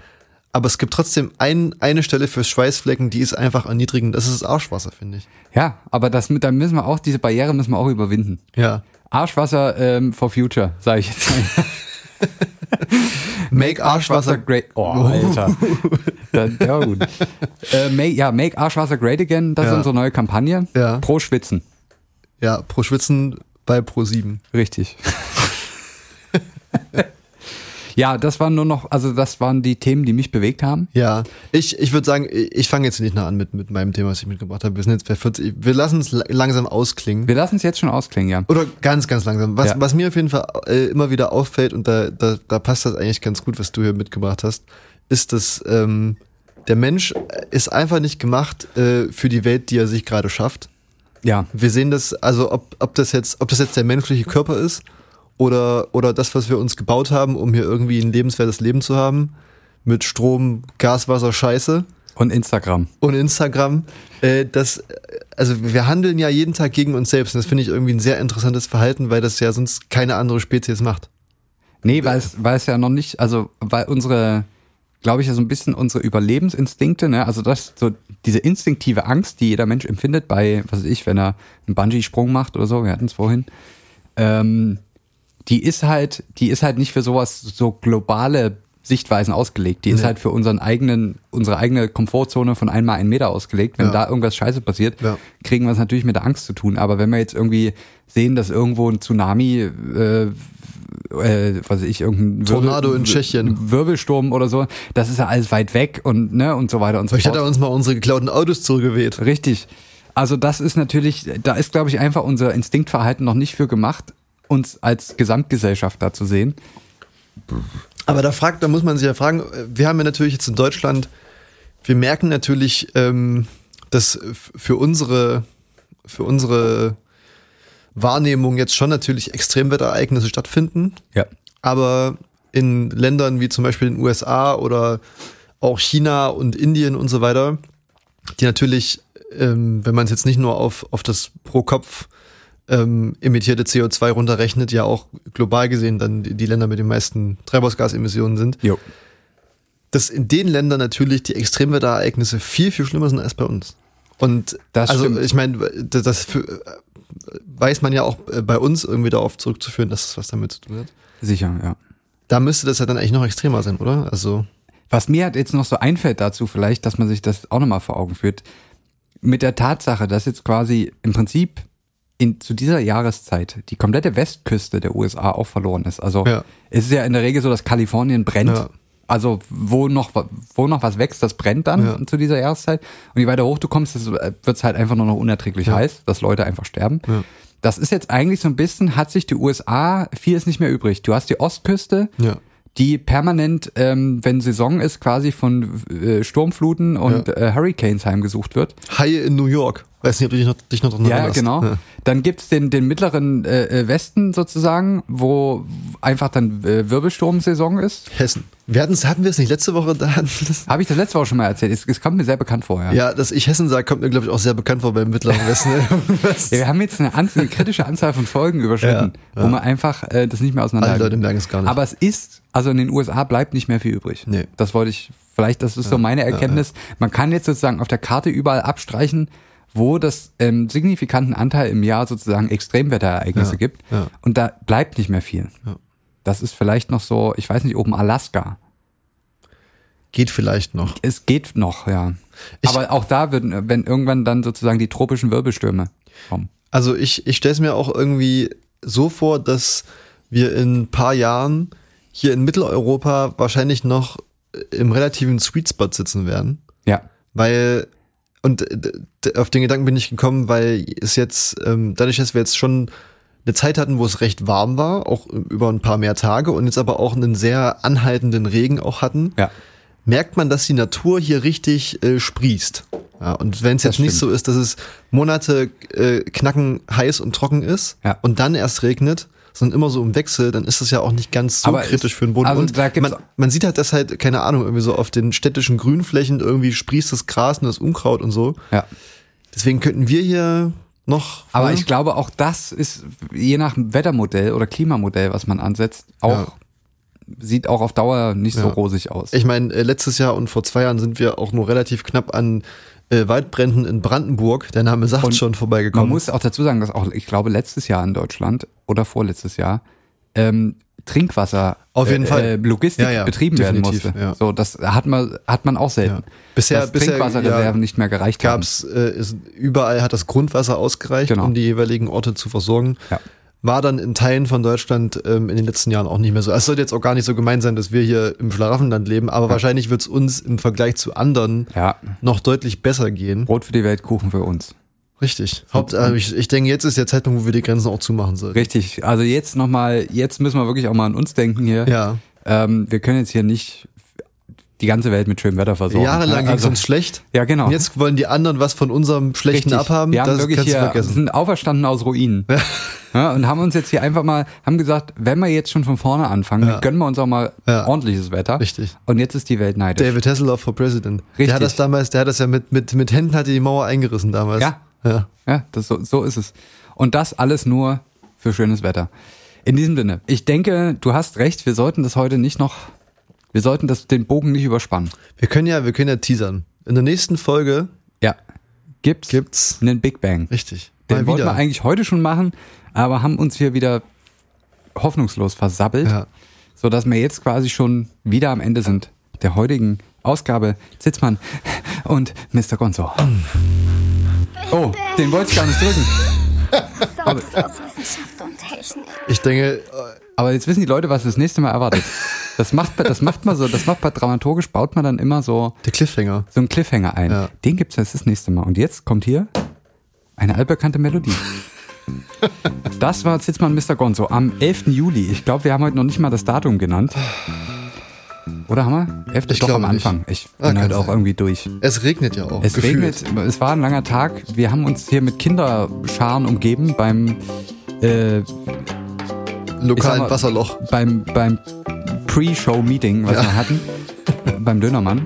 Aber es gibt trotzdem ein, eine Stelle für Schweißflecken, die ist einfach erniedrigend. Das ist das Arschwasser, finde ich. Ja, aber das mit, da müssen wir auch, diese Barriere müssen wir auch überwinden. Ja. Arschwasser ähm, for future, sage ich jetzt. Make Arschwasser. great. Oh, Alter. der war gut. Äh, make, ja, Make Arschwasser great again, das Ja. ist unsere neue Kampagne. Ja. Pro Schwitzen. Ja, pro Schwitzen bei pro 7. Richtig. ja, das waren nur noch, also das waren die Themen, die mich bewegt haben. Ja, ich, ich würde sagen, ich fange jetzt nicht noch an mit, mit meinem Thema, was ich mitgebracht habe. Wir sind jetzt bei 40. Wir lassen es la- langsam ausklingen. Wir lassen es jetzt schon ausklingen, ja. Oder ganz, ganz langsam. Was, Ja. was mir auf jeden Fall äh, immer wieder auffällt, und da, da, da passt das eigentlich ganz gut, was du hier mitgebracht hast, ist, dass ähm, der Mensch ist einfach nicht gemacht äh, für die Welt, die er sich gerade schafft. Ja, Wir sehen das, also ob, ob das jetzt, ob das jetzt der menschliche Körper ist oder, oder das, was wir uns gebaut haben, um hier irgendwie ein lebenswertes Leben zu haben, mit Strom, Gas, Wasser, Scheiße und Instagram. und Instagram, äh, das, also wir handeln ja jeden Tag gegen uns selbst und das finde ich irgendwie ein sehr interessantes Verhalten, weil das ja sonst keine andere Spezies macht. Nee, weil es, weil es ja noch nicht, also weil unsere, glaube ich, ja so ein bisschen unsere Überlebensinstinkte, ne, also das, so diese instinktive Angst, die jeder Mensch empfindet bei, was weiß ich, wenn er einen Bungee-Sprung macht oder so, wir hatten es vorhin, ähm, die ist halt, die ist halt nicht für sowas, so globale Sichtweisen ausgelegt. Die ist Nee. halt für unseren eigenen, unsere eigene Komfortzone von einmal einen Meter ausgelegt. Wenn Ja. da irgendwas Scheiße passiert, Ja. kriegen wir es natürlich mit der Angst zu tun. Aber wenn wir jetzt irgendwie sehen, dass irgendwo ein Tsunami, äh, äh, was weiß ich, irgendein Tornado in Tschechien. Wirbelsturm oder so, das ist ja alles weit weg und ne und so weiter und so Vielleicht hat fort. er uns mal unsere geklauten Autos zurückgeweht. Richtig. Also das ist natürlich, da ist glaube ich einfach unser Instinktverhalten noch nicht für gemacht, uns als Gesamtgesellschaft da zu sehen. Aber da fragt, da muss man sich ja fragen, wir haben ja natürlich jetzt in Deutschland, wir merken natürlich, ähm, dass für unsere, für unsere Wahrnehmung jetzt schon natürlich Extremwetterereignisse stattfinden. Ja. Aber in Ländern wie zum Beispiel den USA oder auch China und Indien und so weiter, die natürlich, ähm, wenn man es jetzt nicht nur auf, auf das pro Kopf ähm, emittierte CO2 runterrechnet, ja auch global gesehen dann die, Länder mit den meisten Treibhausgasemissionen sind, Jo. dass in den Ländern natürlich die Extremwetterereignisse viel, viel schlimmer sind als bei uns. Und Das also stimmt. ich meine, das für, weiß man ja auch äh, bei uns irgendwie darauf zurückzuführen, dass es was damit zu tun hat. Sicher, ja. Da müsste das ja dann eigentlich noch extremer sein, oder? Also, Was mir halt jetzt noch so einfällt dazu vielleicht, dass man sich das auch nochmal vor Augen führt, mit der Tatsache, dass jetzt quasi im Prinzip in, zu dieser Jahreszeit die komplette Westküste der USA auch verloren ist. Also Ja. es ist ja in der Regel so, dass Kalifornien brennt. Ja. Also wo noch, wo noch was wächst, das brennt dann Ja. zu dieser Jahreszeit. Und je weiter hoch du kommst, wird es halt einfach nur noch unerträglich heiß, dass Leute einfach sterben. Das ist jetzt eigentlich so ein bisschen, hat sich die USA, viel ist nicht mehr übrig. Du hast die Ostküste, die permanent, ähm, wenn Saison ist, quasi von äh, Sturmfluten und äh, Hurricanes heimgesucht wird. Haie in New York. Weiß nicht, ob du dich noch, dich noch dran Ja, erinnerst. genau. Ja. Dann gibt's den, den mittleren äh, äh, Westen sozusagen, wo einfach dann äh, Wirbelsturmsaison ist. Hessen. Wir hatten wir es nicht letzte Woche? Habe ich das letzte Woche schon mal erzählt. Es, es kommt mir sehr bekannt vor, ja. ja, dass ich Hessen sage, kommt mir, glaube ich, auch sehr bekannt vor beim Mittleren Westen. Ja, wir haben jetzt eine, an- eine kritische Anzahl von Folgen überschritten, Ja, wo man einfach äh, das nicht mehr Alle auseinander. Leute merken es gar nicht. Aber es ist, also in den USA bleibt nicht mehr viel übrig. Nee. Das wollte ich, vielleicht, das ist so meine Erkenntnis. Man kann jetzt sozusagen auf der Karte überall abstreichen, wo das ähm, signifikanten Anteil im Jahr sozusagen Extremwetterereignisse Ja, gibt. ja. Und da bleibt nicht mehr viel. Ja. Das ist vielleicht noch so, ich weiß nicht, oben Alaska. Geht vielleicht noch. Es geht noch, ja. Ich- Aber auch da würden, wenn irgendwann dann sozusagen die tropischen Wirbelstürme kommen. Also ich, ich stelle es mir auch irgendwie so vor, dass wir in ein paar Jahren hier in Mitteleuropa wahrscheinlich noch im relativen Sweet Spot sitzen werden. Ja. Weil, und d- auf den Gedanken bin ich gekommen, weil es jetzt, ähm, dadurch, dass wir jetzt schon eine Zeit hatten, wo es recht warm war, auch über ein paar mehr Tage und jetzt aber auch einen sehr anhaltenden Regen auch hatten, Ja. merkt man, dass die Natur hier richtig äh, sprießt. Ja, und wenn es jetzt nicht stimmt. so ist, dass es Monate äh, knacken heiß und trocken ist Ja. und dann erst regnet, sondern immer so im Wechsel, dann ist das ja auch nicht ganz so Aber kritisch für den Boden. also und man, man sieht halt, dass halt, keine Ahnung, irgendwie so auf den städtischen Grünflächen irgendwie sprießt das Gras und das Unkraut und so. Ja. Deswegen könnten wir hier noch. Aber ne? ich glaube, auch das ist je nach Wettermodell oder Klimamodell, was man ansetzt, auch Ja. sieht auch auf Dauer nicht so Ja. rosig aus. Ich meine, äh, letztes Jahr und vor zwei Jahren sind wir auch nur relativ knapp an äh, Waldbränden in Brandenburg, der Name sagt Und schon, man vorbeigekommen. muss auch dazu sagen, dass auch, ich glaube, letztes Jahr in Deutschland oder vorletztes Jahr ähm, Trinkwasser Auf jeden äh, Fall. äh, Logistik Ja, ja, betrieben werden musste. ja. So, das hat man hat man auch selten. Bisher- dass bisher, Trinkwasserreserven nicht mehr gereicht haben. gab's äh, ist, überall hat das Grundwasser ausgereicht, Genau. um die jeweiligen Orte zu versorgen. War dann in Teilen von Deutschland ähm, in den letzten Jahren auch nicht mehr so. Es sollte jetzt auch gar nicht so gemein sein, dass wir hier im Schlaraffenland leben, aber wahrscheinlich wird es uns im Vergleich zu anderen noch deutlich besser gehen. Brot für die Welt, Kuchen für uns. Richtig. Haupt, äh, ich, ich denke, jetzt ist der Zeitpunkt, wo wir die Grenzen auch zumachen sollten. Richtig. Also jetzt nochmal, jetzt müssen wir wirklich auch mal an uns denken hier. Ja. Ähm, wir können jetzt hier nicht die ganze Welt mit schönem Wetter versorgen. Jahrelang ging es also, uns schlecht. Ja, genau. Und jetzt wollen die anderen was von unserem Schlechten Richtig. abhaben. Wir haben das wirklich hier, vergessen. sind auferstanden aus Ruinen. Ja. und haben uns jetzt hier einfach mal, haben gesagt, wenn wir jetzt schon von vorne anfangen, Ja. gönnen wir uns auch mal Ja. ordentliches Wetter. Richtig. Und jetzt ist die Welt neidisch. David Hasselhoff for President. Richtig. Der hat das damals, der hat das ja mit, mit, mit Händen hat die Mauer eingerissen damals. Ja. Ja. Ja, das, so, so ist es. Und das alles nur für schönes Wetter. In diesem Sinne, ich denke, du hast recht, wir sollten das heute nicht noch, wir sollten das, den Bogen nicht überspannen. Wir können ja, wir können ja teasern. In der nächsten Folge Ja. Gibt's, gibt's einen Big Bang. richtig. Den mal wollten wieder. wir eigentlich heute schon machen, aber haben uns hier wieder hoffnungslos versabbelt, Ja. so dass wir jetzt quasi schon wieder am Ende sind der heutigen Ausgabe Zitzmann und Mr. Gonzo. Oh, den wollte ich gar nicht drücken. Technik. Ich denke, äh, Aber jetzt wissen die Leute, was das nächste Mal erwartet. Das macht, das macht man so, das macht man dramaturgisch, baut man dann immer so, der Cliffhanger. so einen Cliffhanger ein. Ja. Den gibt's jetzt das nächste Mal. Und jetzt kommt hier eine altbekannte Melodie. Das war Zitzmann Mr. Gonzo am 11. Juli. Ich glaube, wir haben heute noch nicht mal das Datum genannt. Oder haben wir? 11. Ich Doch am glaube nicht. Anfang. Ich Ah, bin halt auch sein. irgendwie durch. Es regnet ja auch. Es gefühlt. regnet, es war ein langer Tag. Wir haben uns hier mit Kinderscharen umgeben beim äh, Lokalen mal- Wasserloch. beim, beim Pre-Show-Meeting, was Ja. wir hatten, beim Dönermann.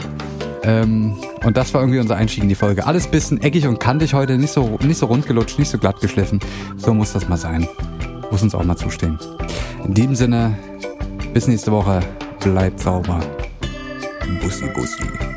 Ähm, und das war irgendwie unser Einstieg in die Folge. Alles bisschen eckig und kantig heute, nicht so, nicht so rund gelutscht, nicht so glatt geschliffen. So muss das mal sein. Muss uns auch mal zustehen. In diesem Sinne, bis nächste Woche. Bleibt sauber. Bussi, bussi.